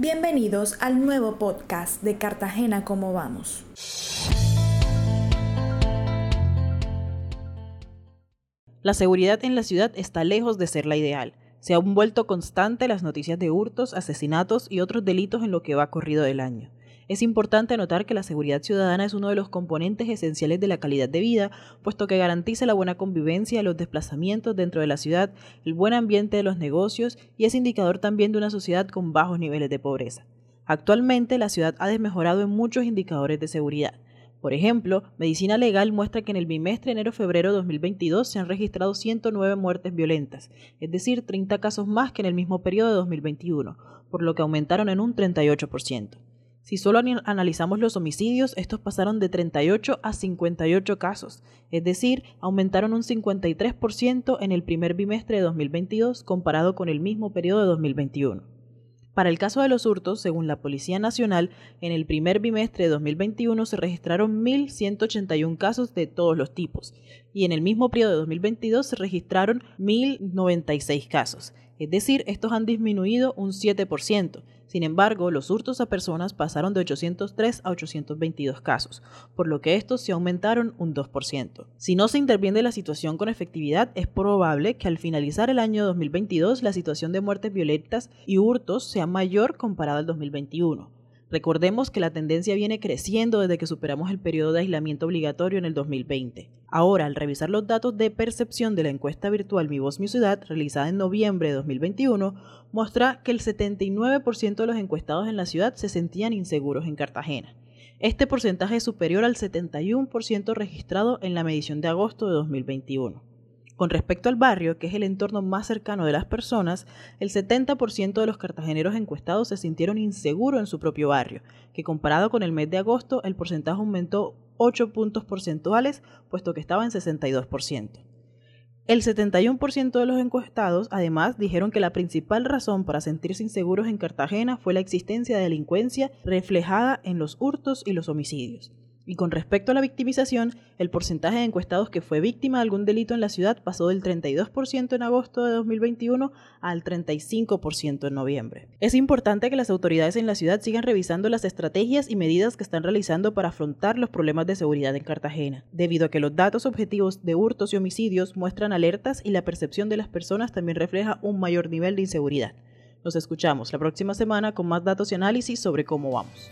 Bienvenidos al nuevo podcast de Cartagena Cómo Vamos. La seguridad en la ciudad está lejos de ser la ideal. Se han vuelto constante las noticias de hurtos, asesinatos y otros delitos en lo que va corrido del año. Es importante notar que la seguridad ciudadana es uno de los componentes esenciales de la calidad de vida, puesto que garantiza la buena convivencia, los desplazamientos dentro de la ciudad, el buen ambiente de los negocios y es indicador también de una sociedad con bajos niveles de pobreza. Actualmente la ciudad ha desmejorado en muchos indicadores de seguridad. Por ejemplo, Medicina Legal muestra que en el bimestre enero-febrero de 2022 se han registrado 109 muertes violentas, es decir, 30 casos más que en el mismo periodo de 2021, por lo que aumentaron en un 38%. Si solo analizamos los homicidios, estos pasaron de 38 a 58 casos, es decir, aumentaron un 53% en el primer bimestre de 2022 comparado con el mismo periodo de 2021. Para el caso de los hurtos, según la Policía Nacional, en el primer bimestre de 2021 se registraron 1.181 casos de todos los tipos y en el mismo periodo de 2022 se registraron 1.096 casos. Es decir, estos han disminuido un 7%. Sin embargo, los hurtos a personas pasaron de 803 a 822 casos, por lo que estos se aumentaron un 2%. Si no se interviene la situación con efectividad, es probable que al finalizar el año 2022 la situación de muertes violentas y hurtos sea mayor comparada al 2021. Recordemos que la tendencia viene creciendo desde que superamos el periodo de aislamiento obligatorio en el 2020. Ahora, al revisar los datos de percepción de la encuesta virtual Mi Voz Mi Ciudad, realizada en noviembre de 2021, muestra que el 79% de los encuestados en la ciudad se sentían inseguros en Cartagena. Este porcentaje es superior al 71% registrado en la medición de agosto de 2021. Con respecto al barrio, que es el entorno más cercano de las personas, el 70% de los cartageneros encuestados se sintieron inseguros en su propio barrio, que comparado con el mes de agosto el porcentaje aumentó 8 puntos porcentuales, puesto que estaba en 62%. El 71% de los encuestados además dijeron que la principal razón para sentirse inseguros en Cartagena fue la existencia de delincuencia reflejada en los hurtos y los homicidios. Y con respecto a la victimización, el porcentaje de encuestados que fue víctima de algún delito en la ciudad pasó del 32% en agosto de 2021 al 35% en noviembre. Es importante que las autoridades en la ciudad sigan revisando las estrategias y medidas que están realizando para afrontar los problemas de seguridad en Cartagena, debido a que los datos objetivos de hurtos y homicidios muestran alertas y la percepción de las personas también refleja un mayor nivel de inseguridad. Nos escuchamos la próxima semana con más datos y análisis sobre cómo vamos.